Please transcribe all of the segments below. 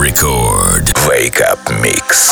Record. Wake Up Mix.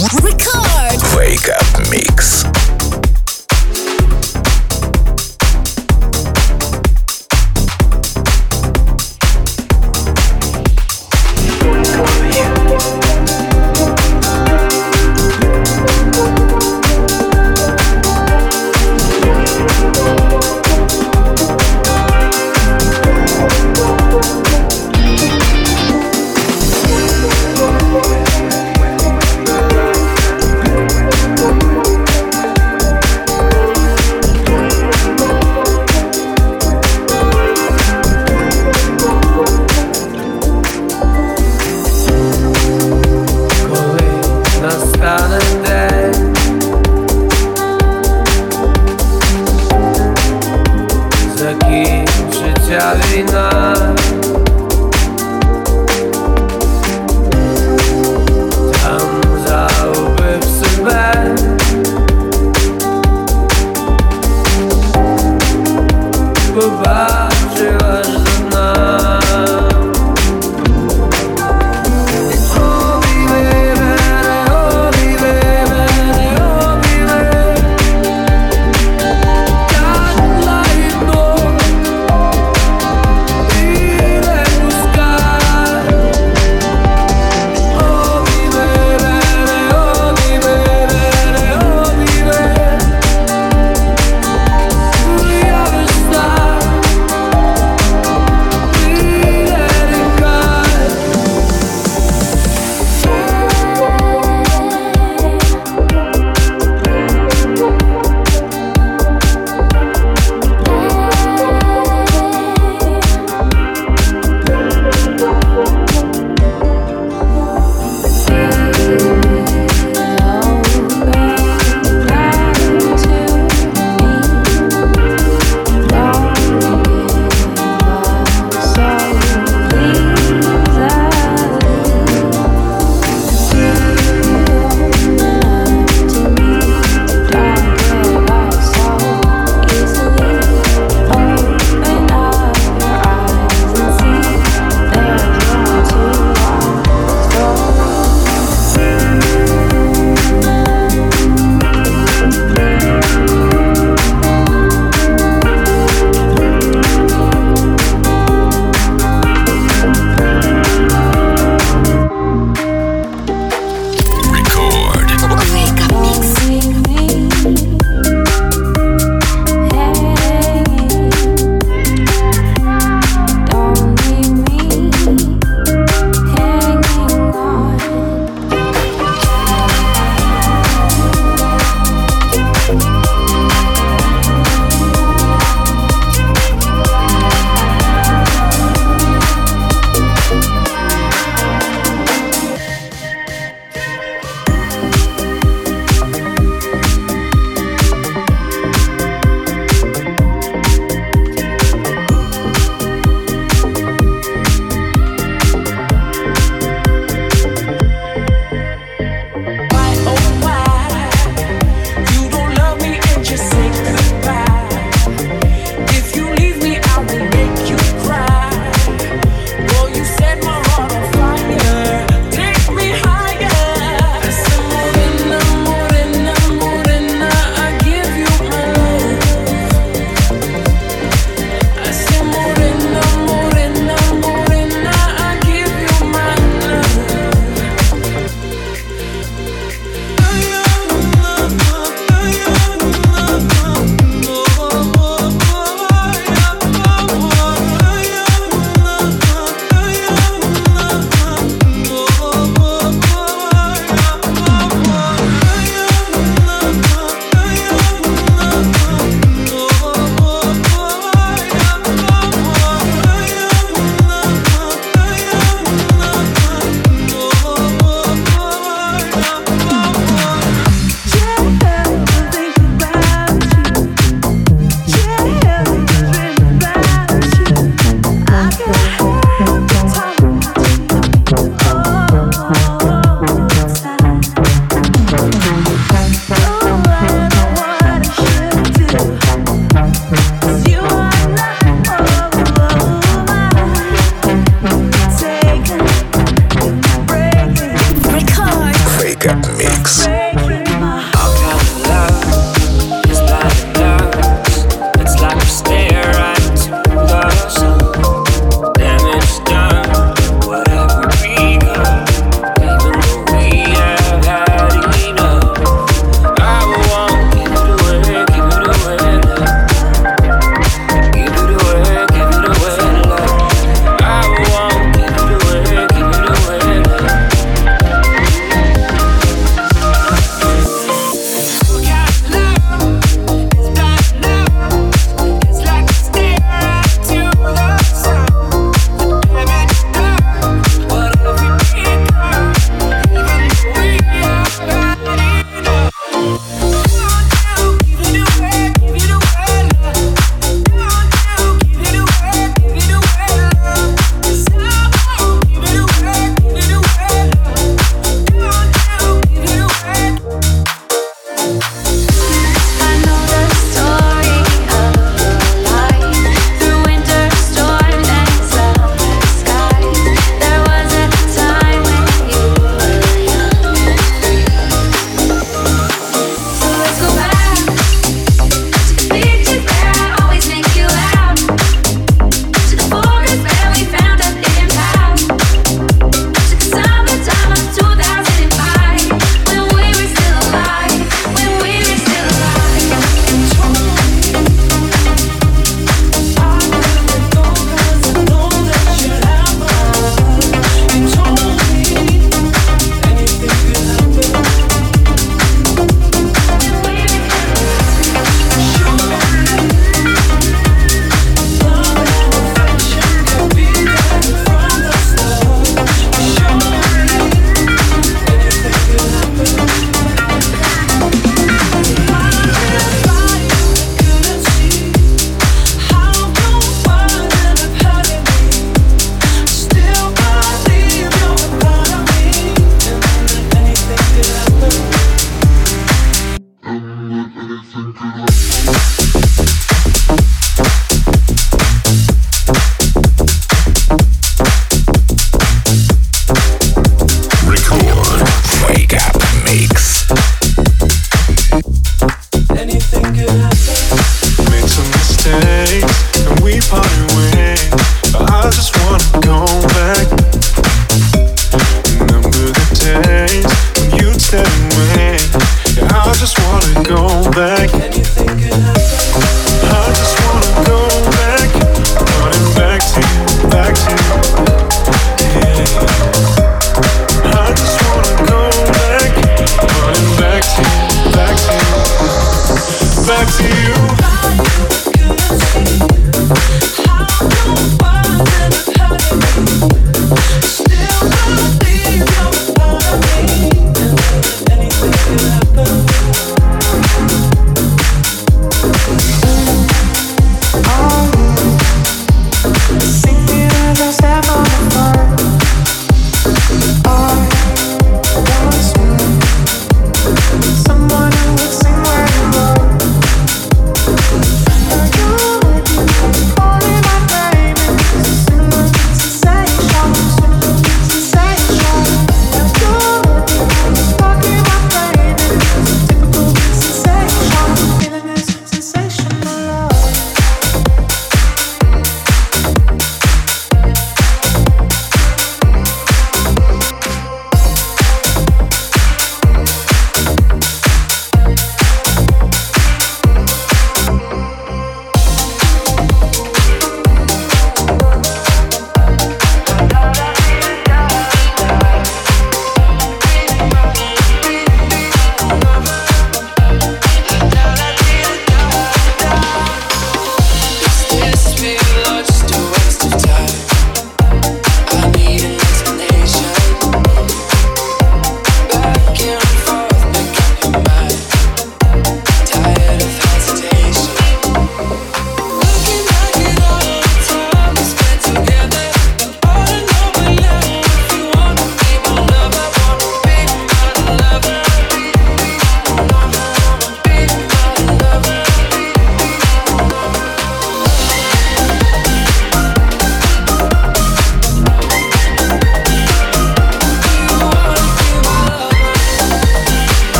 Record. Wake Up Mix.